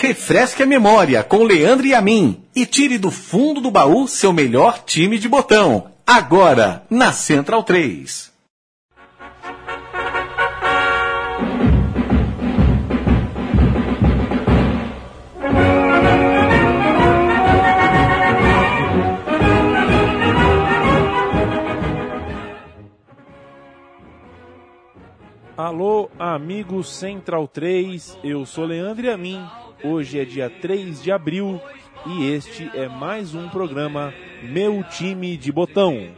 Refresque a memória com Leandro e a mim e tire do fundo do baú seu melhor time de botão. Agora, na Central 3. Alô, amigo Central 3, eu sou Leandro e a mim. Hoje é dia 3 de abril e este é mais um programa Meu Time de Botão.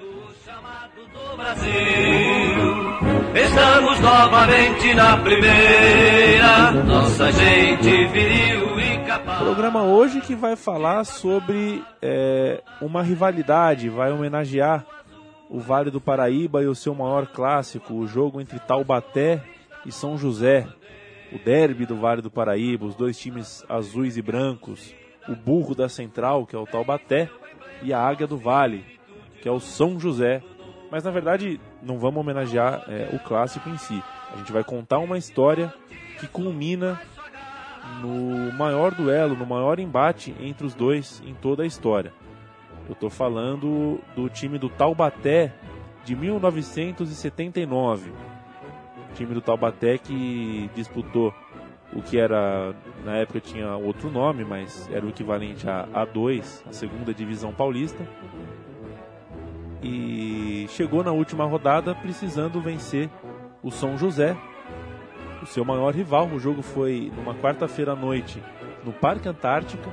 Estamos novamente na primeira, nossa gente viril e capaz. Programa hoje que vai falar sobre é, uma rivalidade, vai homenagear o Vale do Paraíba e o seu maior clássico, o jogo entre Taubaté e São José, o derby do Vale do Paraíba, os dois times azuis e brancos, o burro da Central, que é o Taubaté, e a Águia do Vale, que é o São José. Mas na verdade não vamos homenagear é, o clássico em si. A gente vai contar uma história que culmina no maior duelo, no maior embate entre os dois em toda a história. Eu estou falando do time do Taubaté de 1979. Time do Taubaté que disputou o que era, na época tinha outro nome, mas era o equivalente a A2, a segunda divisão paulista. E chegou na última rodada precisando vencer o São José, o seu maior rival. O jogo foi numa quarta-feira à noite no Parque Antártica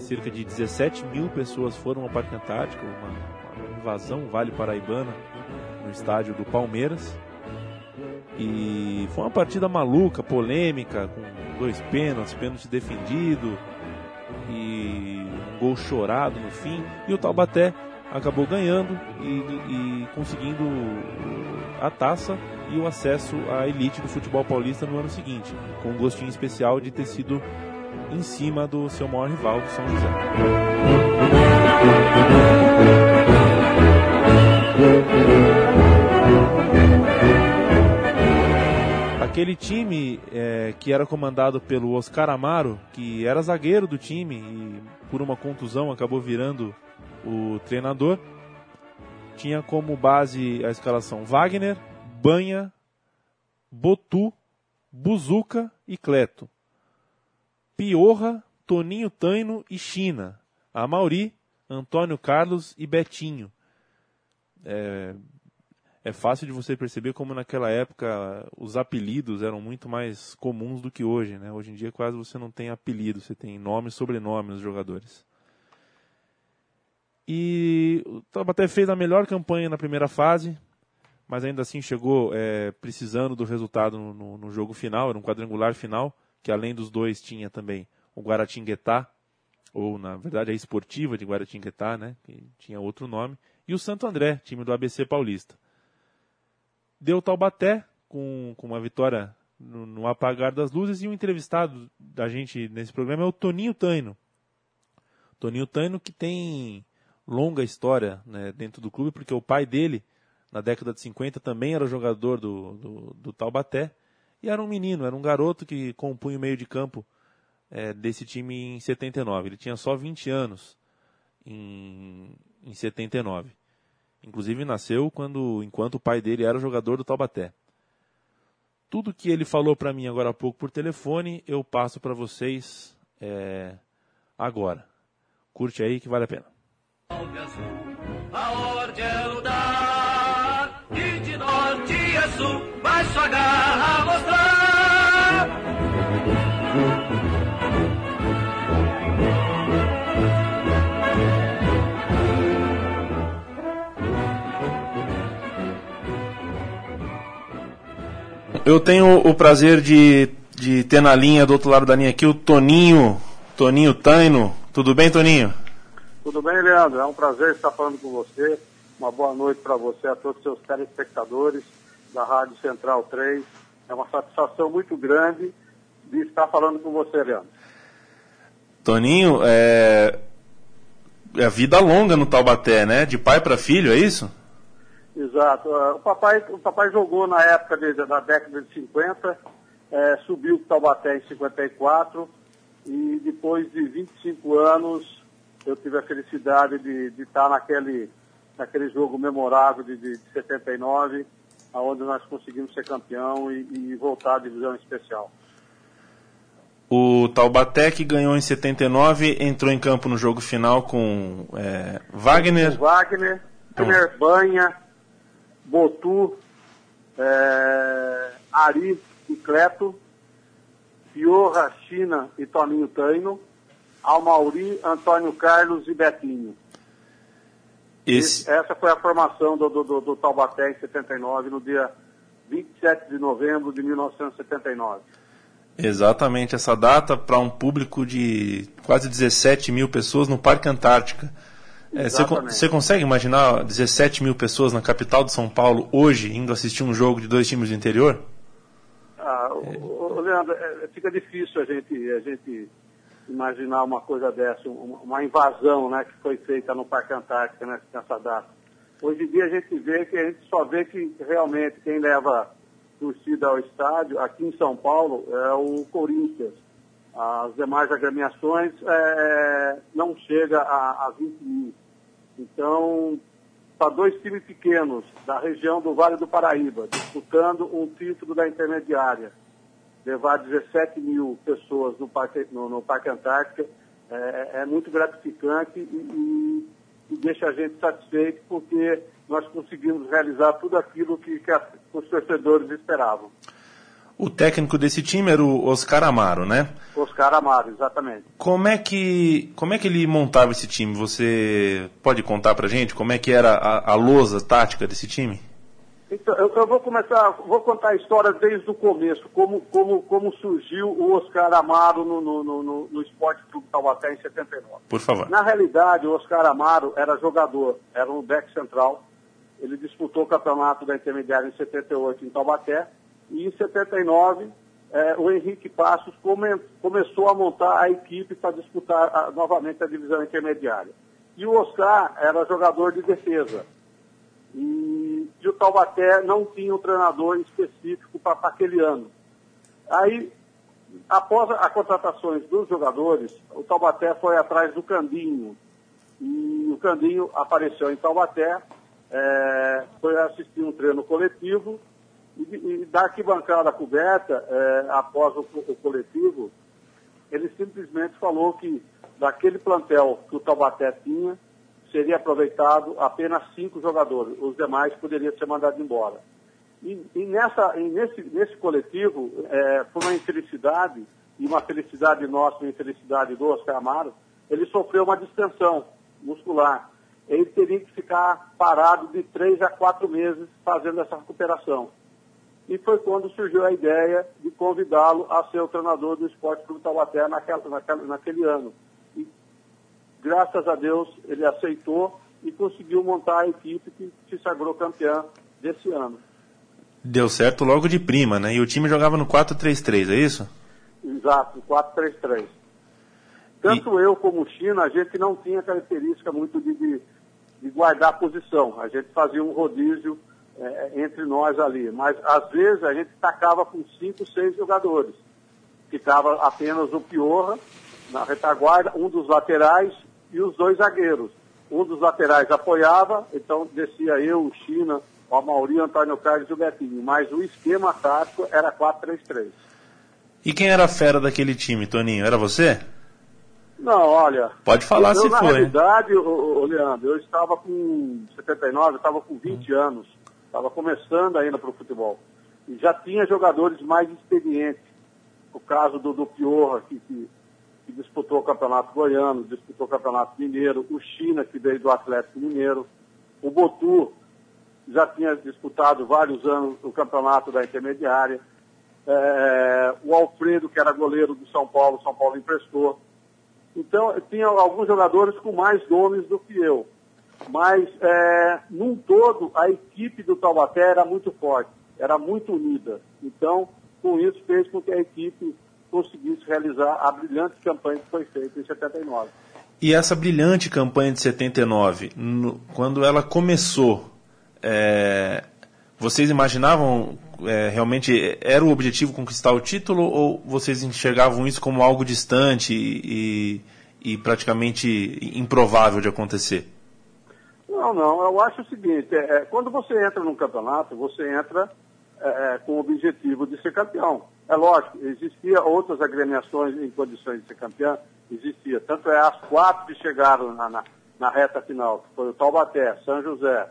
cerca de 17 mil pessoas foram ao Parque Antártico, uma, uma invasão Vale Paraibana no estádio do Palmeiras. E foi uma partida maluca, polêmica, com dois pênaltis, pênalti defendido e um gol chorado no fim. E o Taubaté acabou ganhando e, e conseguindo a taça e o acesso à elite do futebol paulista no ano seguinte, com um gostinho especial de ter sido em cima do seu maior rival, do São José. Aquele time é, que era comandado pelo Oscar Amaro, que era zagueiro do time e por uma contusão acabou virando o treinador, tinha como base a escalação Wagner, Banha, Botu, Buzuca e Cleto. Piorra, Toninho Taino e China. Amauri, Antônio Carlos e Betinho. É, é fácil de você perceber como naquela época os apelidos eram muito mais comuns do que hoje. Né? Hoje em dia quase você não tem apelido, você tem nome e sobrenome nos jogadores. E o Taubaté fez a melhor campanha na primeira fase, mas ainda assim chegou é, precisando do resultado no, no, no jogo final, era um quadrangular final que além dos dois tinha também o Guaratinguetá, ou na verdade a esportiva de Guaratinguetá, né, que tinha outro nome, e o Santo André, time do ABC Paulista. Deu Taubaté com, com uma vitória no, no, apagar das luzes e um entrevistado da gente nesse programa é o Toninho Taino. Toninho Taino que tem longa história né, dentro do clube, porque o pai dele, na década de 50, também era jogador do, do, do Taubaté e era um menino, era um garoto que compunha o meio de campo é, desse time em 79. Ele tinha só 20 anos em, em 79. Inclusive nasceu quando, enquanto o pai dele era jogador do Taubaté. Tudo que ele falou para mim agora há pouco por telefone, eu passo para vocês é, agora. Curte aí que vale a pena. A norte a sul, vai sua garra mostrar. Eu tenho o prazer de, de ter na linha, do outro lado da linha aqui, o Toninho, Toninho Taino. Tudo bem, Toninho? Tudo bem, Leandro? É um prazer estar falando com você. Uma boa noite para você, a todos os seus telespectadores da Rádio Central 3. É uma satisfação muito grande de estar falando com você, Leandro. Toninho, é, é vida longa no Taubaté, né? De pai para filho, é isso? Exato. Uh, o papai, o papai jogou na época de, da década de 50, é, subiu o Taubaté em 54, E depois de 25 anos, eu tive a felicidade de, de estar naquele, naquele jogo memorável de, de, de 79, onde nós conseguimos ser campeão e, e voltar à divisão especial. O Taubaté, que ganhou em 79, entrou em campo no jogo final com é, Wagner. Wagner, então. Banha, Botu, é, Ari e Cleto, Piorra, China e Toninho Taino, Almauri, Antônio Carlos e Betinho. Esse... Essa foi a formação do, do, do, do Taubaté em 79, no dia 27 de novembro de 1979. Exatamente essa data para um público de quase 17 mil pessoas no Parque Antártica. Você é, consegue imaginar 17 mil pessoas na capital de São Paulo hoje indo assistir um jogo de dois times do interior? Ah, é. o, Leandro, é, fica difícil a gente, a gente imaginar uma coisa dessa, uma invasão né, que foi feita no Parque Antártica né, nessa data. Hoje em dia a gente vê que a gente só vê que realmente quem leva torcida ao estádio, aqui em São Paulo, é o Corinthians. As demais agremiações é, não chega a, a 20 mil. Então, para dois times pequenos da região do Vale do Paraíba, disputando um título da intermediária, levar 17 mil pessoas no Parque, no, no parque Antártica é, é, muito gratificante e, e, e, deixa a gente satisfeito porque nós conseguimos realizar tudo aquilo que, que os torcedores esperavam. O técnico desse time era o Oscar Amaro, né? Oscar Amaro, exatamente. Como é que, como é que ele montava esse time? Você pode contar pra gente como é que era a, a lousa tática desse time? Então, eu, eu, vou começar, vou contar a história desde o começo, como, como, como surgiu o Oscar Amaro no, no, no, no Esporte Clube Taubaté em 79. Por favor. Na realidade, o Oscar Amaro era jogador, era um back central. Ele disputou o campeonato da intermediária em 78 em Taubaté. E em 79, é, o Henrique Passos come, começou a montar a equipe para disputar a, novamente a divisão intermediária. E o Oscar era jogador de defesa. E, e o Taubaté não tinha um treinador específico para aquele ano. Aí, após as contratações dos jogadores, o Taubaté foi atrás do Candinho. E o Candinho apareceu em Taubaté, é, foi assistir um treino coletivo e, e da arquibancada coberta, é, após o, o, coletivo, ele simplesmente falou que daquele plantel que o Taubaté tinha, seria aproveitado apenas cinco jogadores, os demais poderiam ser mandados embora. E, e, nessa, e nesse, nesse coletivo, é, por uma infelicidade, e uma felicidade nossa, uma infelicidade do Oscar Amaro, ele sofreu uma distensão muscular. Ele teria que ficar parado de três a quatro meses fazendo essa recuperação. E foi quando surgiu a ideia de convidá-lo a ser o treinador do Esporte Clube Taubaté naquela, naquela, naquele ano graças a Deus, ele aceitou e conseguiu montar a equipe que se sagrou campeã desse ano. Deu certo logo de prima, né? E o time jogava no 4-3-3, é isso? Exato, 4-3-3. Tanto e... eu como o China, a gente não tinha característica muito de, de, de guardar posição. A gente fazia um rodízio é, entre nós ali. Mas às vezes a gente tacava com cinco, seis jogadores. Ficava apenas o Piorra na retaguarda, um dos laterais e os dois zagueiros. Um dos laterais apoiava, então descia eu, o China, o Amauri, o Antônio Carlos e o Betinho. Mas o esquema tático era 4-3-3. E quem era a fera daquele time, Toninho? Era você? Não, olha. Pode falar eu, se na foi. Na realidade, ô, ô, Leandro, eu estava com 79, eu estava com 20 hum. anos. Estava começando ainda para o futebol. E já tinha jogadores mais experientes. O caso do, do Piorra, que, que que disputou o Campeonato Goiano, disputou o Campeonato Mineiro, o China, que veio do Atlético Mineiro, o Botu já tinha disputado vários anos o Campeonato da Intermediária, é, o Alfredo, que era goleiro do São Paulo, São Paulo emprestou. Então, tinha alguns jogadores com mais nomes do que eu. Mas, é, num todo, a equipe do Taubaté era muito forte, era muito unida. Então, com isso, fez com que a equipe conseguisse realizar a brilhante campanha que foi feita em 79. E essa brilhante campanha de 79, no, quando ela começou, é, vocês imaginavam é, realmente era o objetivo conquistar o título ou vocês enxergavam isso como algo distante e, e praticamente improvável de acontecer? Não, não. Eu acho o seguinte: é, quando você entra num campeonato, você entra é, com o objetivo de ser campeão. É lógico, existia outras agremiações em condições de ser campeão, existia. Tanto é as quatro que chegaram na, na, na reta final, que foi o Taubaté, São José,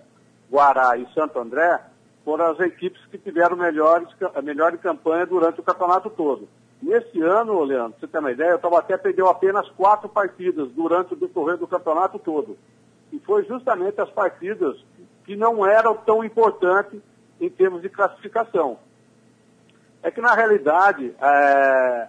Guará e Santo André, foram as equipes que tiveram melhores, a melhor campanha durante o campeonato todo. Nesse ano, Leandro, você tem uma ideia, o Taubaté perdeu apenas quatro partidas durante o decorrer do campeonato todo. E foi justamente as partidas que não eram tão importantes em termos de classificação. É que, na realidade, é,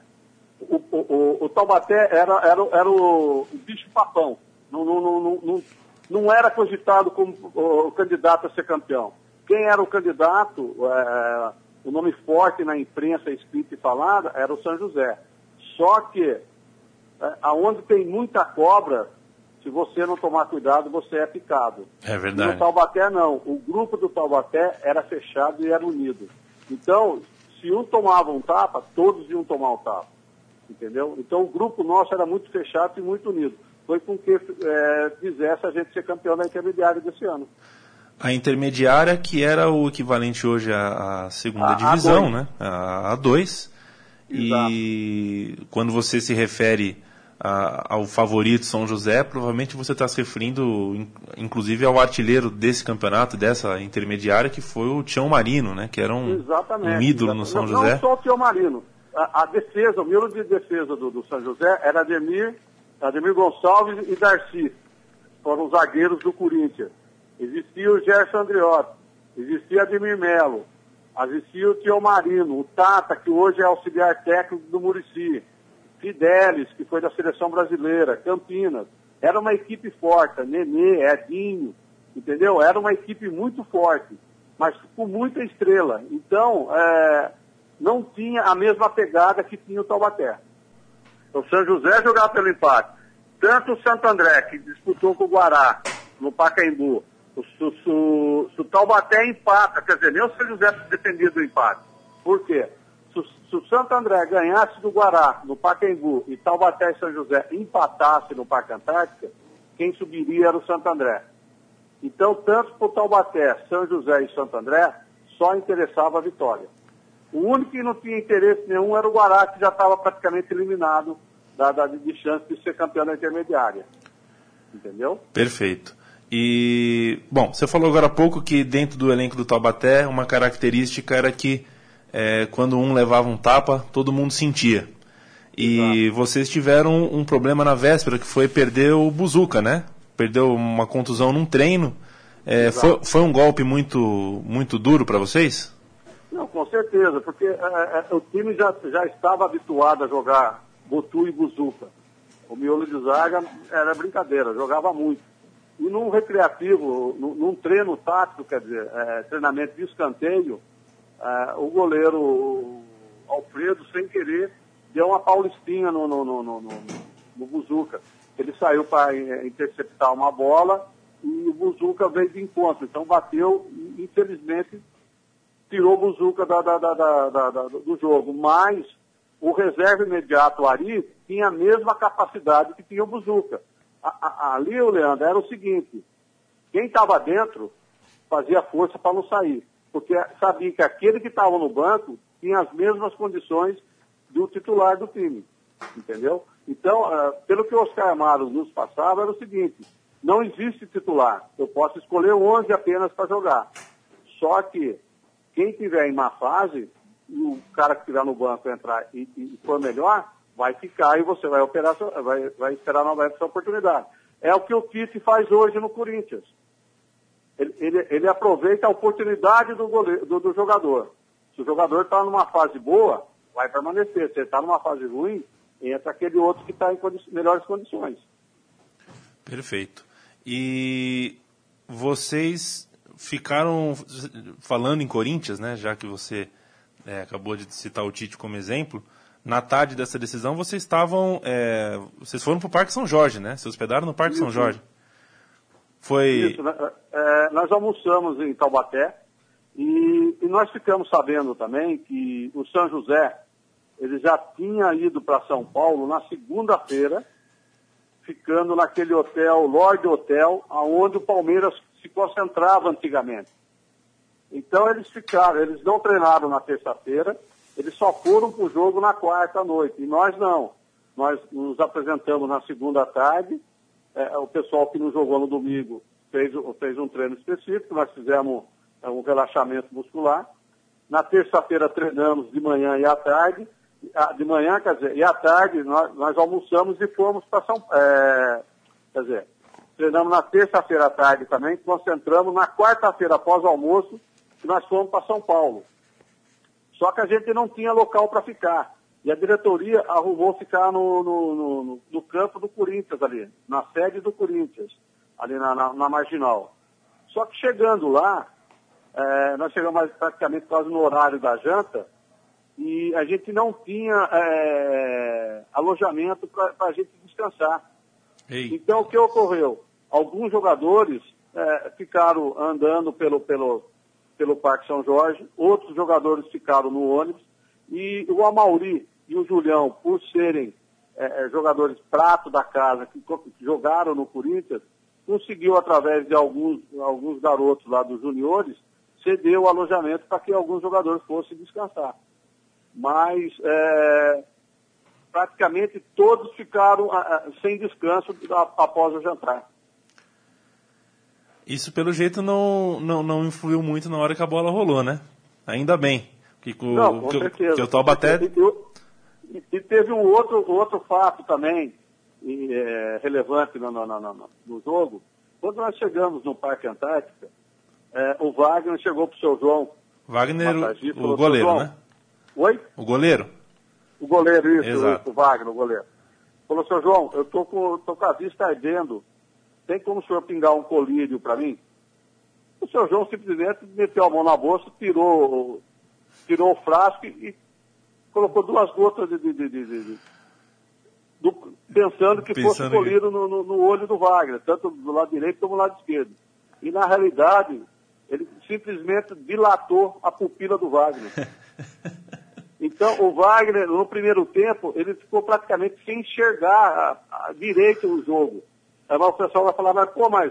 o, o, o, Taubaté era, era, era o, o bicho-papão. Não, não, não, não, não era cogitado como o, candidato a ser campeão. Quem era o candidato, é, o nome forte na imprensa escrita e falada, era o São José. Só que, é, aonde tem muita cobra, se você não tomar cuidado, você é picado. É verdade. no Taubaté, não. O grupo do Taubaté era fechado e era unido. Então, se um tomava um tapa, todos iam tomar um tapa. Entendeu? Então, o grupo nosso era muito fechado e muito unido. Foi com que é, fizesse a gente ser campeão da intermediária desse ano. A intermediária, que era o equivalente hoje à, à segunda a, divisão, a né? A, a dois. E quando você se refere a, ao favorito São José, provavelmente você está se referindo, inclusive, ao artilheiro desse campeonato, dessa intermediária, que foi o Tião Marino, né? Que era um, um ídolo no São não, José. Não só o Tião Marino. A, a, defesa, o miolo de defesa do, do, São José era Ademir, Ademir Gonçalves e Darcy. Foram os zagueiros do Corinthians. Existia o Gerson Andriotti, existia Ademir Melo, existia o Tião Marino, o Tata, que hoje é auxiliar técnico do Murici Fidelis, que foi da seleção brasileira, Campinas. Era uma equipe forte, Nenê, Edinho, entendeu? Era uma equipe muito forte, mas com muita estrela. Então, é, não tinha a mesma pegada que tinha o Taubaté. O São José jogava pelo empate. Tanto o Santo André, que disputou com o Guará, no Pacaembu, o, o, o, o Taubaté empata, quer dizer, nem o São José dependia do empate. Por quê? Se o Santo André ganhasse do Guará, no Pacaembu, e Taubaté e São José empatasse no Parque Antártica, quem subiria era o Santo André. Então, tanto para o Taubaté, São José e Santo André, só interessava a vitória. O único que não tinha interesse nenhum era o Guará, que já estava praticamente eliminado da, da, de chance de ser campeão da intermediária. Entendeu? Perfeito. E, bom, você falou agora há pouco que dentro do elenco do Taubaté, uma característica era que é, quando um levava um tapa, todo mundo sentia. E Exato. vocês tiveram um, problema na véspera, que foi perder o Buzuca, né? Perdeu uma contusão num treino. É, foi, foi, um golpe muito, muito duro para vocês? Não, com certeza, porque é, é, o time já, já estava habituado a jogar Botu e Buzuca. O miolo de zaga era brincadeira, jogava muito. E num recreativo, num, num treino tático, quer dizer, é, treinamento de escanteio, ah, o goleiro Alfredo, sem querer, deu uma paulistinha no, no, no, no, no Buzuca. Ele saiu para eh, interceptar uma bola e o Buzuca veio de encontro. Então bateu e, infelizmente, tirou o Buzuca da, da, da, do jogo. Mas o reserva imediato, Ari, tinha a mesma capacidade que tinha o Buzuca. ali, o Leandro, era o seguinte, quem estava dentro fazia força para não sair porque sabia que aquele que estava no banco tinha as mesmas condições do titular do time, entendeu? Então, uh, pelo que o Oscar Amaro nos passava, era o seguinte, não existe titular, eu posso escolher 11 apenas para jogar. Só que quem tiver em má fase, o cara que estiver no banco entrar e, e, for melhor, vai ficar e você vai, operar, vai, vai esperar novamente essa oportunidade. É o que o Tite faz hoje no Corinthians ele, ele, ele aproveita a oportunidade do, goleiro, do, do jogador. Se o jogador está numa fase boa, vai permanecer. Se ele está numa fase ruim, entra aquele outro que está em condi melhores condições. Perfeito. E vocês ficaram falando em Corinthians, né? Já que você é, acabou de citar o Tite como exemplo. Na tarde dessa decisão, vocês estavam. É, vocês foram para o Parque São Jorge, né? Se hospedaram no Parque São Jorge. Foi. Isso, né? é, nós almoçamos em Taubaté E, e nós ficamos sabendo também que o São José, ele já tinha ido para São Paulo na segunda-feira, ficando naquele hotel, Lord Hotel, aonde o Palmeiras se concentrava antigamente. Então eles ficaram, eles não treinaram na terça-feira, eles só foram para o jogo na quarta noite. E nós não. Nós nos apresentamos na segunda tarde. É, o pessoal que nos jogou no domingo fez, fez um treino específico, nós fizemos é, um relaxamento muscular. Na terça-feira treinamos de manhã e à tarde. De manhã, quer dizer, e à tarde nós, nós almoçamos e fomos para São é, Quer dizer, treinamos na terça-feira à tarde também, concentramos na quarta-feira após o almoço, que nós fomos para São Paulo. Só que a gente não tinha local para ficar. E a diretoria arrumou ficar no, no, no, no, campo do Corinthians ali, na sede do Corinthians, ali na, na, na Marginal. Só que chegando lá, é, nós chegamos praticamente quase no horário da janta, e a gente não tinha é, alojamento para a gente descansar. Ei. Então o que ocorreu? Alguns jogadores é, ficaram andando pelo, pelo, pelo Parque São Jorge, outros jogadores ficaram no ônibus, e o Amauri e o Julião, por serem é, é jogadores prato da casa, que, que, jogaram no Corinthians, conseguiu, através de alguns, alguns garotos lá dos juniores, ceder o alojamento para que alguns jogadores fossem descansar. Mas é, praticamente todos ficaram sem descanso após o jantar. Isso, pelo jeito, não, não, não influiu muito na hora que a bola rolou, né? Ainda bem. Que, o, não, com que, certeza. Que o Taubaté... E, e, teve um outro, outro fato também e, é, relevante no, no, no, no, jogo. Quando nós chegamos no Parque Antártica, é, o Wagner chegou para o seu João. Wagner, o, o goleiro, né? Oi? O goleiro? O goleiro, isso, Exato. o Wagner, o goleiro. Falou, seu João, eu tô com, tô com a vista ardendo tem como o senhor pingar um colírio para mim? O senhor João simplesmente meteu a mão na bolsa, tirou, tirou o frasco e colocou duas gotas de, de, de, de do, pensando que pensando fosse colírio no, no, no, olho do Wagner, tanto do lado direito como do lado esquerdo. E na realidade, ele simplesmente dilatou a pupila do Wagner. Então, o Wagner, no primeiro tempo, ele ficou praticamente sem enxergar a, a direito o jogo. Aí o pessoal vai falar, mas pô, mas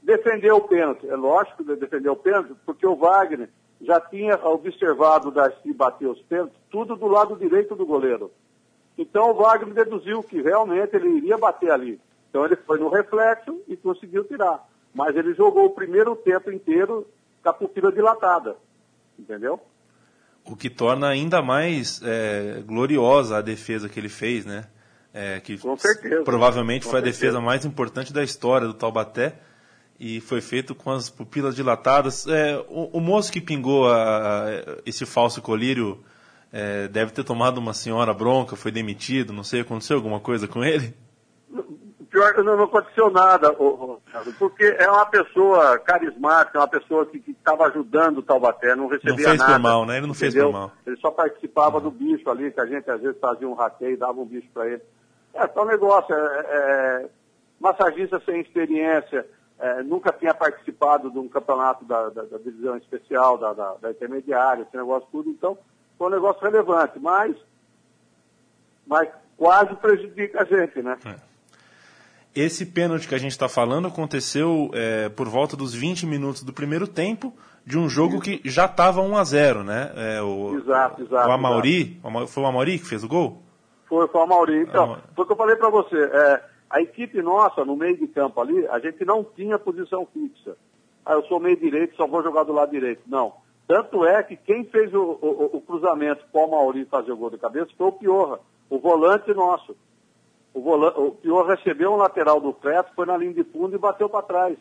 defendeu o pênalti. É lógico que defendeu o pênalti, porque o Wagner já tinha observado das que bateu os pênaltis, tudo do lado direito do goleiro. Então o Wagner deduziu que realmente ele iria bater ali. Então ele foi no reflexo e conseguiu tirar. Mas ele jogou o primeiro tempo inteiro com a pupila dilatada. Entendeu? O que torna ainda mais é, gloriosa a defesa que ele fez, né? É, que com certeza. Provavelmente com foi certeza. a defesa mais importante da história do Taubaté e foi feito com as pupilas dilatadas. É, o, o, moço que pingou a, a, esse falso colírio é, deve ter tomado uma senhora bronca, foi demitido, não sei, aconteceu alguma coisa com ele? Pior que não, não aconteceu nada, porque é uma pessoa carismática, uma pessoa que estava ajudando o Taubaté, não recebia nada. Não fez nada, por mal, né? Ele não entendeu? fez por mal. Ele só participava uhum. do bicho ali, que a gente às vezes fazia um rateio e dava um bicho para ele. É só um negócio, é, é, massagista sem experiência, é, nunca tinha participado de um campeonato da, da, da divisão especial, da, da, intermediária, esse negócio tudo, então foi um negócio relevante, mas, mas quase prejudica a gente, né? É. Esse pênalti que a gente está falando aconteceu é, por volta dos 20 minutos do primeiro tempo de um jogo que já estava 1 a 0 né? É, o, exato, exato. O Amauri, exato. foi o Amauri que fez o gol? Foi, foi o Amauri. Então, ah, foi o que eu falei para você. A equipe nossa, no meio de campo ali, a gente não tinha posição fixa. Ah, eu sou meio direito, só vou jogar do lado direito. Não. Tanto é que quem fez o, o, o cruzamento para o Mauri fazer o gol de cabeça foi o Piorra, o volante nosso. O, volante, o Piorra recebeu um lateral do Creto, foi na linha de fundo e bateu para trás.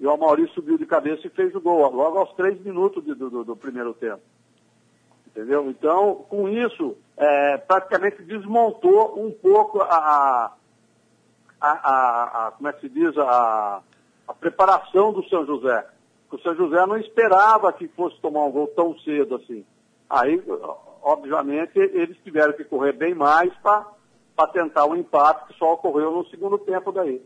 E o Mauri subiu de cabeça e fez o gol, logo aos três minutos de, do, do primeiro tempo. Entendeu? Então, com isso, é, praticamente desmontou um pouco a, a, a, a, como é que se diz, a, a preparação do São José. O São José não esperava que fosse tomar um gol tão cedo assim. Aí, obviamente, eles tiveram que correr bem mais para tentar o um empate que só ocorreu no segundo tempo daí.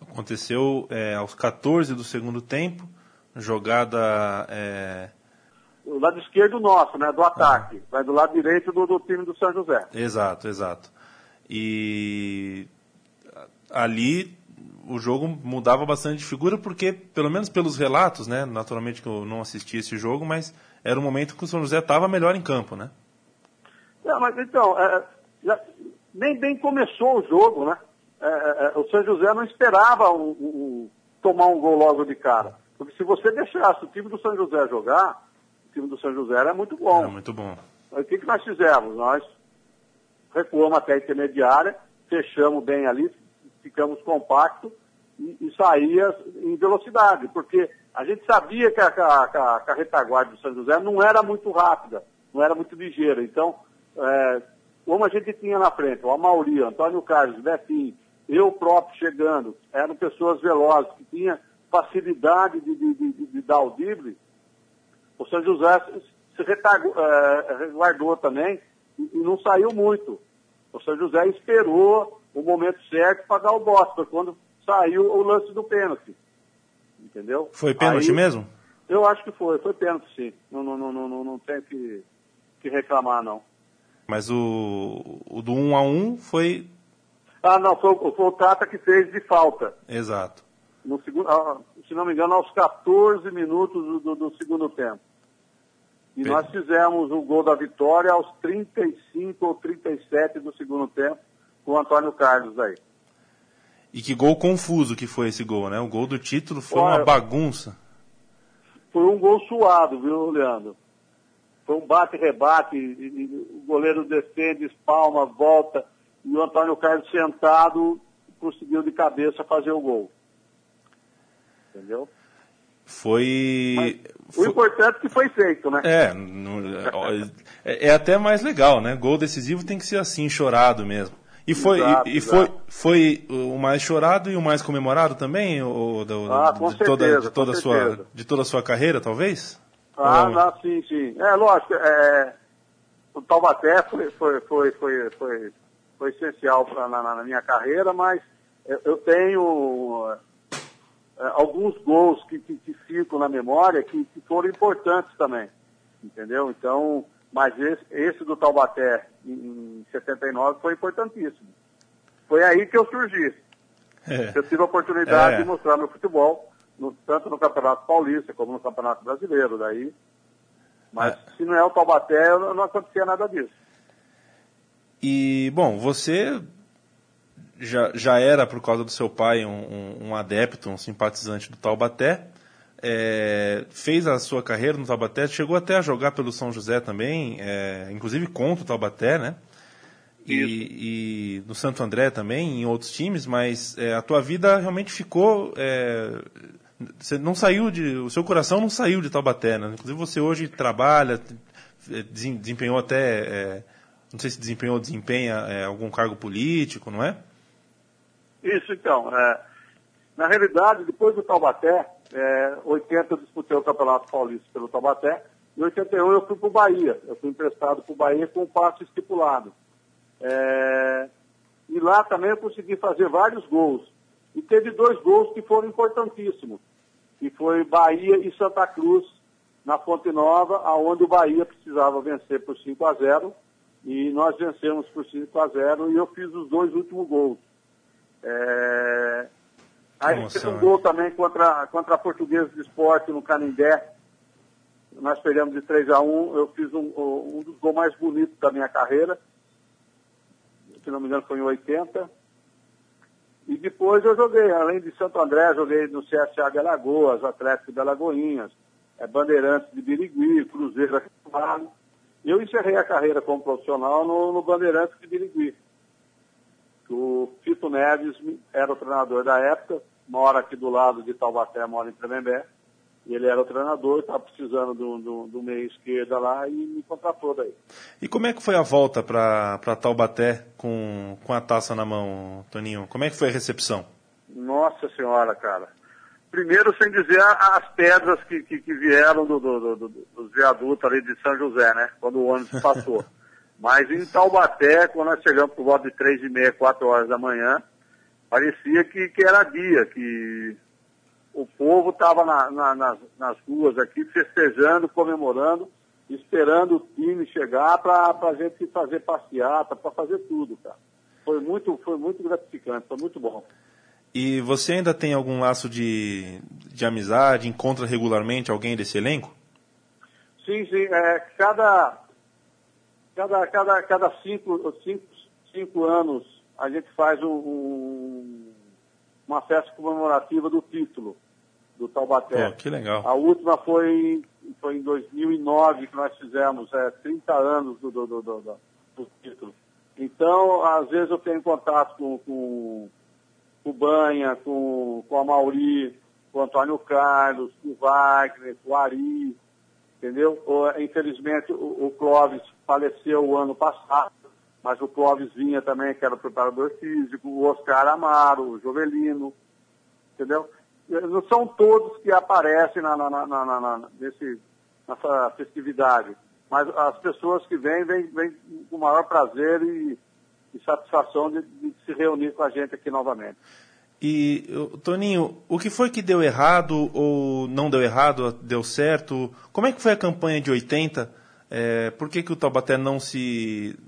Aconteceu é, aos 14 do segundo tempo, jogada. É... O lado esquerdo nosso, né? Do ataque. Vai do lado direito do, do time do São José. Exato, exato. E ali o jogo mudava bastante de figura porque, pelo menos pelos relatos, né? Naturalmente que eu não assisti esse jogo, mas era um momento que o São José estava melhor em campo, né? Não, mas então, é, já, nem bem começou o jogo, né? É, é, é o São José não esperava o, o, tomar um gol logo de cara. Porque se você deixasse o time do São José jogar, o time do São José era muito bom. Era muito bom. o que, que nós fizemos? Nós recuamos até a intermediária, fechamos bem ali, ficamos compactos e, e saía em velocidade, porque a gente sabia que a, a, a, retaguarda do São José não era muito rápida, não era muito ligeira. Então, é, como a gente tinha na frente, o Amauri, Antônio Carlos, Betinho, eu próprio chegando, eram pessoas velozes, que tinham facilidade de, de, de, de dar o drible, o São José se resguardou é, também e, e não saiu muito. O São José esperou o momento certo para dar o bote, foi quando saiu o lance do pênalti. Entendeu? Foi pênalti Aí, mesmo? Eu acho que foi, foi pênalti sim. Não, não, não, não, não tem que, que reclamar não. Mas o, o do 1 um a 1 um foi. Ah, não, foi, foi o Tata que fez de falta. Exato. No segundo, ah, se não me engano, aos 14 minutos do, do, do segundo tempo. E nós fizemos o gol da vitória aos 35 ou 37 do segundo tempo o Antônio Carlos aí. E que gol confuso que foi esse gol, né? O gol do título foi Olha, uma bagunça. Foi um gol suado, viu, Leandro? Foi um bate-rebate, o goleiro defende, espalma, volta, e o Antônio Carlos sentado conseguiu de cabeça fazer o gol. Entendeu? Foi. o importante é que foi feito, né? É, é, é, até mais legal, né? Gol decisivo tem que ser assim, chorado mesmo. E foi, exato, e, e foi, foi o mais chorado e o mais comemorado também? Ou, ah, de, certeza, toda, de, toda a sua, de toda a sua carreira, talvez? Ah, não, sim, sim. É, lógico, é, o Taubaté foi, foi, foi, foi, foi, foi essencial pra, na, na minha carreira, mas eu, eu tenho é, alguns gols que, que, que, ficam na memória que, que, foram importantes também, entendeu? Então, mas esse, esse do Taubaté em, em 79 foi importantíssimo. Foi aí que eu surgi. É. Eu tive a oportunidade é. de mostrar meu futebol, no, tanto no Campeonato Paulista como no Campeonato Brasileiro. Daí, mas é. se não é o Taubaté, não, não acontecia nada disso. E, bom, você já, já era, por causa do seu pai, um, um, um adepto, um simpatizante do Taubaté. É, fez a sua carreira no Taubaté, chegou até a jogar pelo São José também, é, inclusive contra o Taubaté, né? E, e, no Santo André também, em outros times, mas é, a tua vida realmente ficou. É, você não saiu de. O seu coração não saiu de Taubaté, né? Inclusive você hoje trabalha, é, desempenhou até. É, não sei se desempenhou ou desempenha algum cargo político, não é? Isso, então. Na realidade, depois do Taubaté, é, 80 eu disputei o Campeonato Paulista pelo Taubaté, em 81 eu fui para o Bahia. Eu fui emprestado para o Bahia com o passo estipulado. É, e lá também eu consegui fazer vários gols. E teve dois gols que foram importantíssimos, que foi Bahia e Santa Cruz, na Fonte Nova, aonde o Bahia precisava vencer por 5 a 0 e nós vencemos por 5 a 0 e eu fiz os dois últimos gols. É... Aí Nossa, teve um gol também contra, contra a Portuguesa de Esporte no Canindé. Nós perdemos de 3 a 1 Eu fiz um, um dos gols mais bonitos da minha carreira. Se não me engano, foi em 80. E depois eu joguei, além de Santo André, joguei no CSA de Alagoas, Atlético de Alagoinhas, é, Bandeirantes de Birigui, Cruzeiro aqui do lado. Eu encerrei a carreira como profissional no, no Bandeirantes de Birigui. O Fito Neves era o treinador da época, mora aqui do lado de Taubaté, mora em Tremembé. E ele era o treinador, estava precisando do, do, do, meio esquerda lá e me contratou daí. E como é que foi a volta para Taubaté com, com a taça na mão, Toninho? Como é que foi a recepção? Nossa senhora, cara. Primeiro, sem dizer as pedras que, que, que vieram do, do, do, dos viadutos ali de São José, né? Quando o ônibus passou. Mas em Taubaté, quando nós chegamos por volta de três e meia, quatro horas da manhã, parecia que, que era dia, que o povo estava na, na, nas, nas ruas aqui festejando, comemorando, esperando o time chegar para a gente fazer passeata, para fazer tudo, cara. Foi muito, foi muito gratificante, foi muito bom. E você ainda tem algum laço de, de amizade? Encontra regularmente alguém desse elenco? Sim, sim. É, cada, cada, cada, cada cinco, cinco, cinco anos a gente faz um, um, uma festa comemorativa do título do Taubaté. Oh, que legal. A última foi, foi em 2009 que nós fizemos, é, 30 anos do, do, do, do, do título. Então, às vezes eu tenho contato com, com com o Banha, com, com a Mauri, com o Antônio Carlos, com o Wagner, com o Ari, entendeu? Infelizmente o, o Clóvis faleceu o ano passado, mas o Clóvis vinha também, que era preparador físico, o Oscar Amaro, o Jovelino, entendeu? Não são todos que aparecem na, na, na, na nesse, nessa festividade, mas as pessoas que vêm, vêm, vêm com o maior prazer e e satisfação de, de, se reunir com a gente aqui novamente. E, Toninho, o que foi que deu errado ou não deu errado, deu certo? Como é que foi a campanha de 80? É, por que, que o Taubaté não se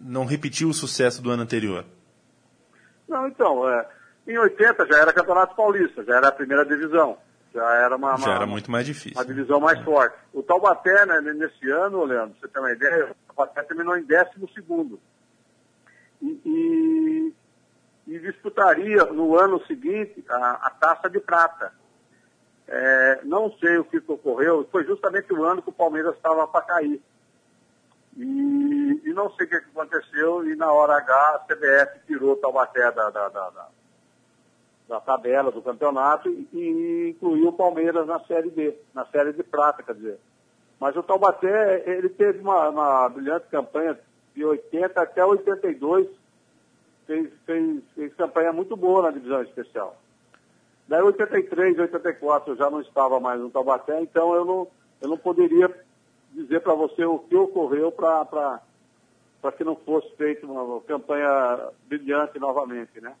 não repetiu o sucesso do ano anterior? Não, então, é, em 80 já era Campeonato Paulista, já era a primeira divisão. Já era uma, já uma, era muito mais difícil. Uma divisão mais é. forte. O Taubaté, né, nesse ano, Leandro, você tem uma ideia, o Taubaté terminou em 12 segundo e, e, e disputaria no ano seguinte a, a taça de prata. É, não sei o que ocorreu, foi justamente o ano que o Palmeiras estava para cair. E, e, não sei o que aconteceu, e na hora H a CBF tirou Taubaté da, da, da, da, da tabela do campeonato e, e, incluiu o Palmeiras na Série B, na Série de Prata, quer dizer. Mas o Taubaté, ele teve uma, uma brilhante campanha, de 80 até 82, fez, fez, fez campanha muito boa na divisão especial. Daí 83, 84 eu já não estava mais no Taubaté, então eu não, eu não poderia dizer para você o que ocorreu para que não fosse feita uma campanha brilhante novamente, né?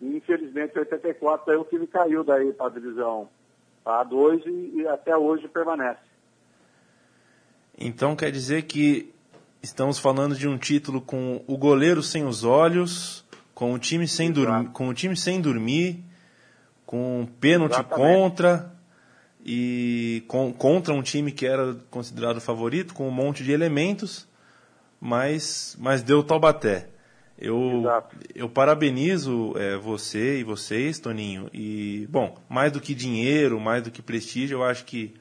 E, infelizmente, em 84, daí o time caiu daí para a divisão A2 e, e até hoje permanece. Então quer dizer que Estamos falando de um título com o goleiro sem os olhos, com o time sem, dormir, com o time sem dormir, com pênalti Exatamente. contra e com, contra um time que era considerado favorito, com um monte de elementos, mas, mas deu Taubaté. Eu, eu parabenizo é, você e vocês, Toninho. E, bom, mais do que dinheiro, mais do que prestígio, eu acho que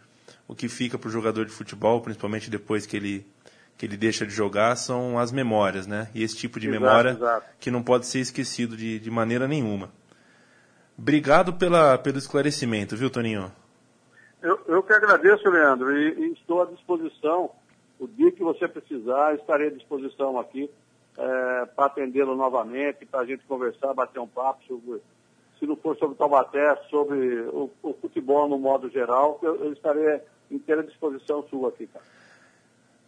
o que fica para o jogador de futebol, principalmente depois que ele que ele deixa de jogar são as memórias, né? E esse tipo de exato, memória exato. que não pode ser esquecido de, de maneira nenhuma. Obrigado pela, pelo esclarecimento, viu, Toninho? Eu, eu que agradeço, Leandro, e, e, estou à disposição. O dia que você precisar, estarei à disposição aqui é, para atendê-lo novamente, para a gente conversar, bater um papo sobre, se não for sobre Taubaté, sobre o, o futebol no modo geral, eu, eu estarei inteira disposição sua aqui, cara.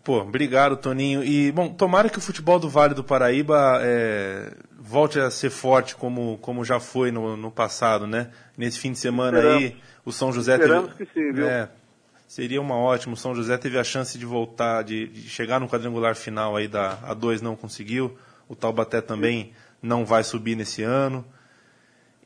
Pô, obrigado, Toninho. E, bom, tomara que o futebol do Vale do Paraíba é, volte a ser forte como, como já foi no, no passado, né? Nesse fim de semana Esperamos. aí, o São José Esperamos teve. Que sim, viu? É, seria uma ótima. O São José teve a chance de voltar, de, de chegar no quadrangular final aí da A2, não conseguiu. O Taubaté também não vai subir nesse ano.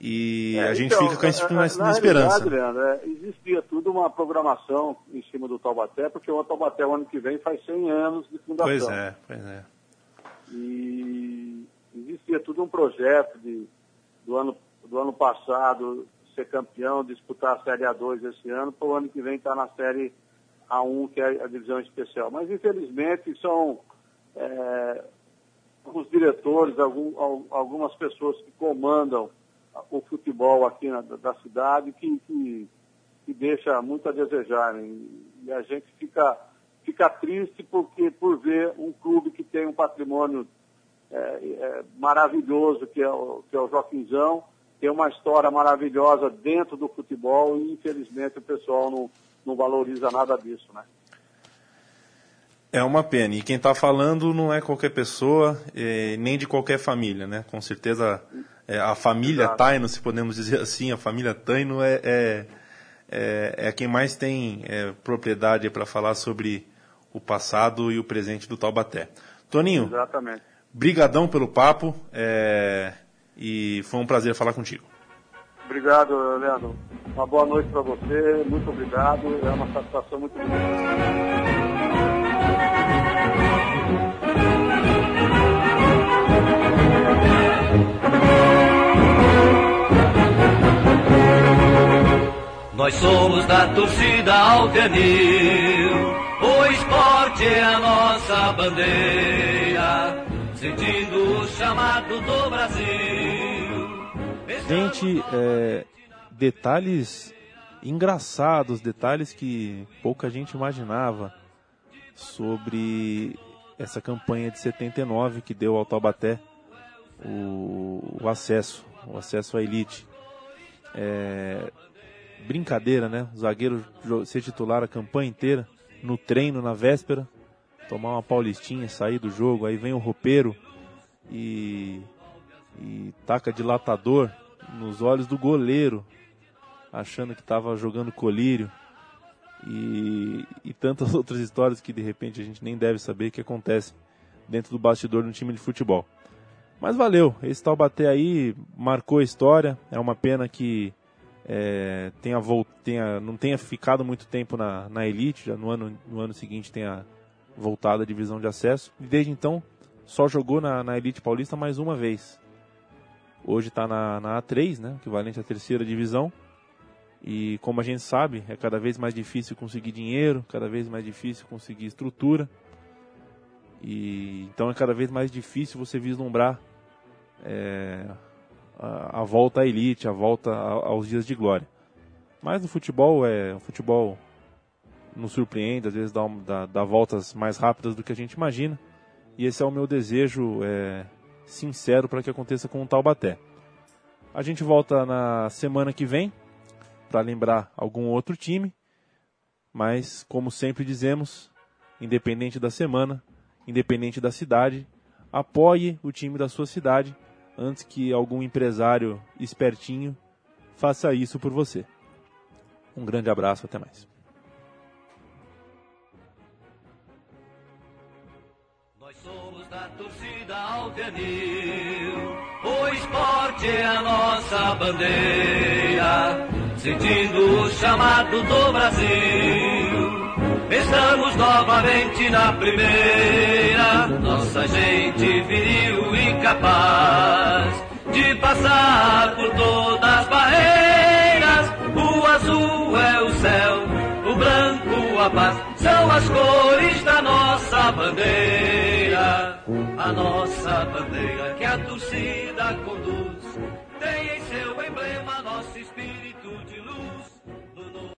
E é, a gente então, fica com essa, na, na esperança. Leandro, é, existia tudo uma programação em cima do Taubaté, porque o Taubaté o ano que vem faz 100 anos de fundação. Pois é, pois é. E existia tudo um projeto de, do, ano, do ano passado ser campeão, disputar a Série A2 esse ano, para o ano que vem estar tá na Série A1, que é a divisão especial. Mas infelizmente são é, os diretores, algum, algumas pessoas que comandam o futebol aqui na, da cidade que, que, que, deixa muito a desejar. Né? E a gente fica, fica triste porque, por ver um clube que tem um patrimônio é, é, maravilhoso, que é, o, que é o Joaquimzão, tem uma história maravilhosa dentro do futebol e, infelizmente, o pessoal não, não valoriza nada disso, né? É uma pena. E quem está falando não é qualquer pessoa, eh, nem de qualquer família, né? Com certeza é, a família Exato. Taino, se podemos dizer assim, a família Taino é, é, é, é quem mais tem é, propriedade para falar sobre o passado e o presente do Taubaté. Toninho, Exatamente. brigadão pelo papo é, e foi um prazer falar contigo. Obrigado, Leandro. Uma boa noite para você, muito obrigado, é uma satisfação muito grande. Nós somos da torcida Altenil, o esporte é a nossa bandeira, sentindo o chamado do Brasil. Gente, é, detalhes engraçados, detalhes que pouca gente imaginava sobre essa campanha de 79 que deu ao Taubaté o, o acesso, o acesso à elite. É, brincadeira, né? O zagueiro ser titular a campanha inteira, no treino, na véspera, tomar uma paulistinha, sair do jogo, aí vem o roupeiro e, e taca dilatador nos olhos do goleiro, achando que estava jogando colírio. E, e tantas outras histórias que de repente a gente nem deve saber que acontecem dentro do bastidor de um time de futebol. Mas valeu, esse Taubaté aí marcou a história. É uma pena que é, tenha, tenha, não tenha ficado muito tempo na, na elite, já no ano, no ano seguinte tenha voltado à divisão de acesso. E desde então só jogou na, na elite paulista mais uma vez. Hoje está na, na A3, né, equivalente à terceira divisão. E como a gente sabe, é cada vez mais difícil conseguir dinheiro, cada vez mais difícil conseguir estrutura. E então é cada vez mais difícil você vislumbrar é, a, volta à elite, a volta aos dias de glória. Mas no futebol é o futebol nos surpreende, às vezes dá, dá, dá, voltas mais rápidas do que a gente imagina. E esse é o meu desejo é, sincero para que aconteça com o Taubaté. A gente volta na semana que vem para lembrar algum outro time, mas como sempre dizemos, independente da semana, independente da cidade, apoie o time da sua cidade antes que algum empresário espertinho faça isso por você. Um grande abraço, até mais. Nós somos da torcida Altenil, o esporte é a nossa bandeira, sentindo o chamado do Brasil. Estamos novamente na primeira, nossa gente viril e capaz de passar por todas as barreiras. O azul é o céu, o branco a paz, são as cores da nossa bandeira. A nossa bandeira que a torcida conduz. Tem